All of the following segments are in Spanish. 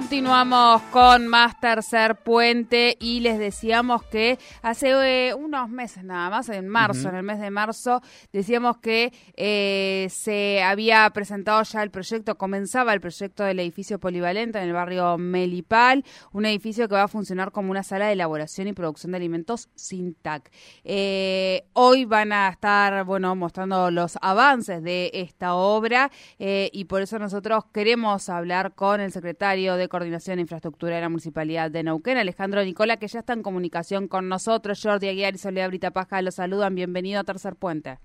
Continuamos con más tercer puente y les decíamos que hace eh, unos meses nada más, en marzo, en el mes de marzo, decíamos que eh, se había presentado ya el proyecto, comenzaba el proyecto del edificio polivalente en el barrio Melipal, un edificio que va a funcionar como una sala de elaboración y producción de alimentos sin TAC. Eh, hoy van a estar, bueno, mostrando los avances de esta obra y por eso nosotros queremos hablar con el secretario de Coordinación e Infraestructura de la Municipalidad de Neuquén, Alejandro Nicola, que ya está en comunicación con nosotros. Jordi Aguiar y Soledad Brita Paja los saludan. Bienvenido a Tercer Puente.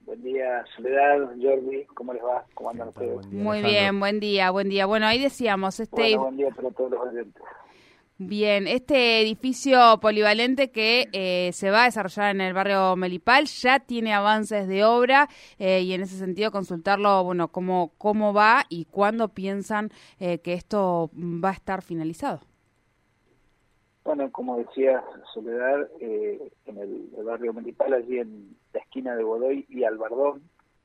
Buen día, Soledad, Jordi, ¿cómo les va? ¿Cómo andan ustedes? Muy bien, buen día, buen día. Bueno, ahí decíamos, este... buen día para todos los oyentes. Bien, este edificio polivalente que eh, se va a desarrollar en el barrio Melipal ya tiene avances de obra eh, y en ese sentido consultarlo, bueno, cómo, cómo va y cuándo piensan eh, que esto va a estar finalizado. Bueno, como decía Soledad, en el, barrio Melipal, allí en la esquina de Godoy y Albardón,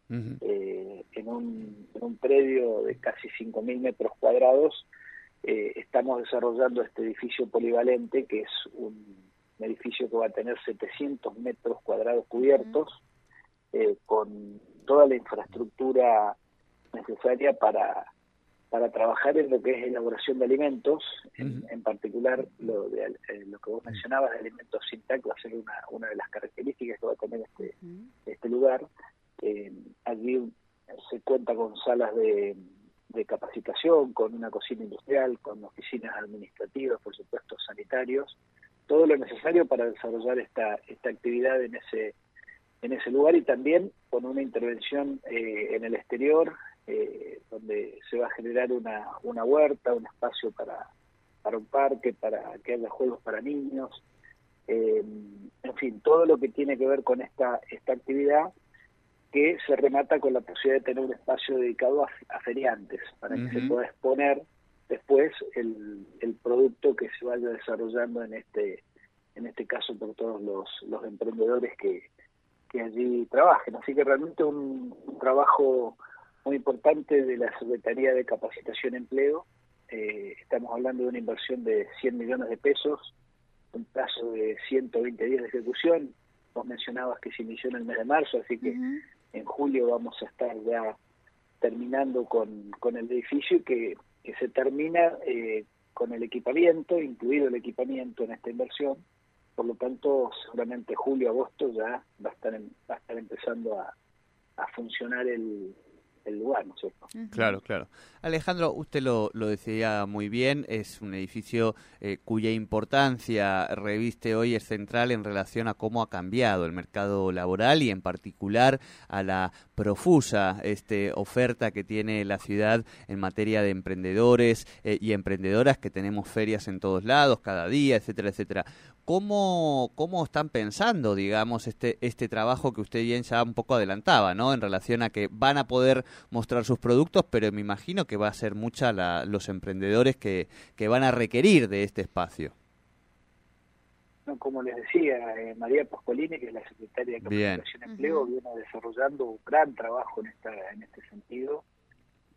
en, un, en un predio de casi 5.000 metros cuadrados, eh, estamos desarrollando este edificio polivalente, que es un, edificio que va a tener 700 metros cuadrados cubiertos, eh, con toda la infraestructura necesaria para, para trabajar en lo que es elaboración de alimentos, en, particular lo, de, eh, lo que vos mencionabas de alimentos sin TAC va a ser una, una de las características que va a tener este, este lugar. allí se cuenta con salas de de capacitación, con una cocina industrial, con oficinas administrativas, por supuesto sanitarios, todo lo necesario para desarrollar esta, esta actividad en ese, en ese lugar y también con una intervención eh, en el exterior, eh, donde se va a generar una, una huerta, un espacio para, para un parque, para que haya juegos para niños, eh, en fin, todo lo que tiene que ver con esta, esta actividad que se remata con la posibilidad de tener un espacio dedicado a, feriantes, para que se pueda exponer después el, el, producto que se vaya desarrollando en este en este caso por todos los, los emprendedores que, que allí trabajen. Así que realmente un, trabajo muy importante de la Secretaría de Capacitación y Empleo. Eh, estamos hablando de una inversión de 100 millones de pesos, un plazo de 120 días de ejecución. Vos mencionabas que se inició en el mes de marzo, así que en julio vamos a estar ya terminando con, con el edificio que, que se termina eh, con el equipamiento, incluido el equipamiento en esta inversión. Por lo tanto, seguramente julio, agosto ya va a estar, va a estar empezando a, a funcionar el, el lugar, ¿no es cierto? Claro, claro. Alejandro, usted lo, lo decía muy bien, es un edificio eh, cuya importancia reviste hoy es central en relación a cómo ha cambiado el mercado laboral y en particular a la profusa este, oferta que tiene la ciudad en materia de emprendedores eh, y emprendedoras que tenemos ferias en todos lados, cada día, etcétera, etcétera. ¿Cómo, ¿Cómo están pensando, digamos, este, este trabajo que usted bien ya un poco adelantaba, ¿no? En relación a que van a poder mostrar sus productos, pero me imagino que va a ser mucha la, los emprendedores que, que van a requerir de este espacio. No, como les decía, eh, María Pascolini, que es la secretaria de Capacitación y Empleo, viene desarrollando un gran trabajo en, esta, en este sentido.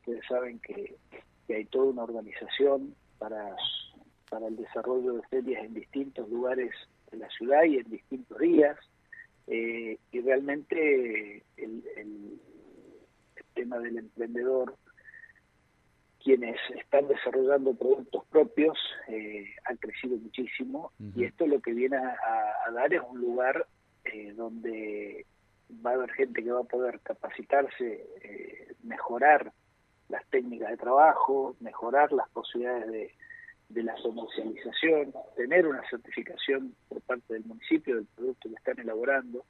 Ustedes saben que, que hay toda una organización para para el desarrollo de ferias en distintos lugares de la ciudad y en distintos días. Eh, y realmente el, el, tema del emprendedor, quienes están desarrollando productos propios, eh, han crecido muchísimo y esto lo que viene a, dar es un lugar eh, donde va a haber gente que va a poder capacitarse, mejorar las técnicas de trabajo, mejorar las posibilidades de, de la comercialización, tener una certificación por parte del municipio del producto que están elaborando.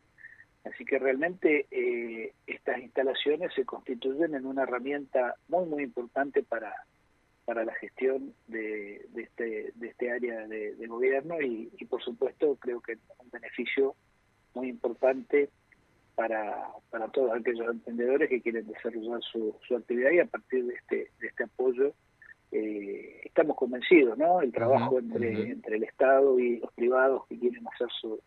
Así que realmente eh, estas instalaciones se constituyen en una herramienta muy, muy importante para, para la gestión de, de, este, de este área de, gobierno y, por supuesto creo que un beneficio muy importante para, para todos aquellos emprendedores que quieren desarrollar su, su actividad y a partir de este, de este apoyo eh, estamos convencidos, ¿no? El trabajo entre, entre el Estado y los privados que quieren hacer su,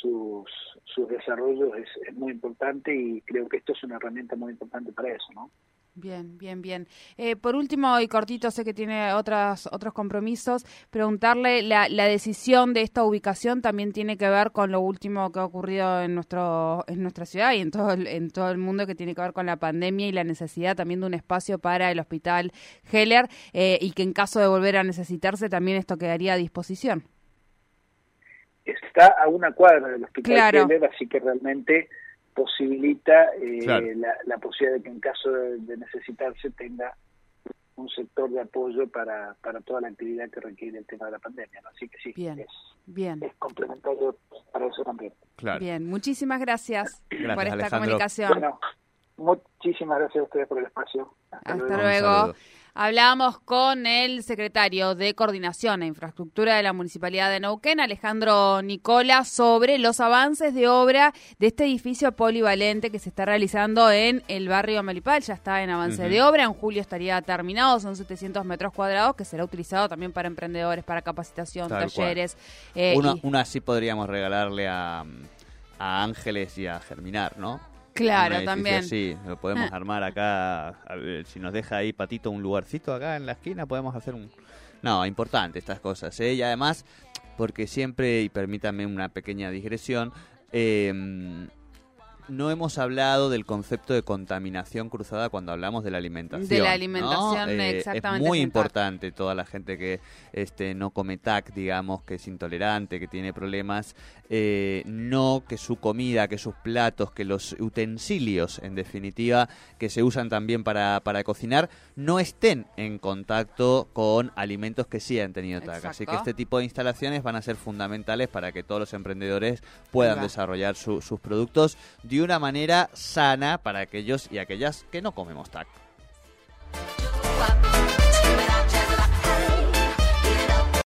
sus, sus desarrollos es, muy importante y creo que esto es una herramienta muy importante para eso, ¿no? Bien, bien, bien. Eh, por último y cortito, sé que tiene otras, otros compromisos, preguntarle, la, la decisión de esta ubicación también tiene que ver con lo último que ha ocurrido en, nuestro, en nuestra ciudad y en todo, el, en todo el mundo que tiene que ver con la pandemia y la necesidad también de un espacio para el hospital Heller eh, y que en caso de volver a necesitarse también esto quedaría a disposición. Está a una cuadra del hospital Heller, así que realmente posibilita eh, la, posibilidad de que en caso de, necesitarse tenga un sector de apoyo para, para toda la actividad que requiere el tema de la pandemia. Así que sí, bien, es, bien. es complementario para eso también. Bien, muchísimas gracias, por esta comunicación. Bueno, muchísimas gracias a ustedes por el espacio. Hasta, luego. Hablábamos con el secretario de Coordinación e Infraestructura de la Municipalidad de Neuquén, Alejandro Nicola, sobre los avances de obra de este edificio polivalente que se está realizando en el barrio Melipal. Ya está en avance de obra, en julio estaría terminado, son 700 metros cuadrados que será utilizado también para emprendedores, para capacitación, talleres. Eh, una, así podríamos regalarle a, a Ángeles y a Germinar, ¿no? Claro, también. Sí, lo podemos ah. armar acá. si nos deja ahí Patito un lugarcito acá en la esquina, podemos hacer un. No, importante estas cosas, ¿eh? Y además, porque siempre, y permítame una pequeña digresión, eh, no hemos hablado del concepto de contaminación cruzada cuando hablamos de la alimentación. De la alimentación, eh, exactamente. Es muy importante toda la gente que este, no come TAC, digamos, que es intolerante, que tiene problemas, eh, no que su comida, que sus platos, que los utensilios, en definitiva, que se usan también para, para cocinar, no estén en contacto con alimentos que sí han tenido TAC. Así que este tipo de instalaciones van a ser fundamentales para que todos los emprendedores puedan desarrollar sus productos de una manera sana para aquellos y aquellas que no comemos TAC.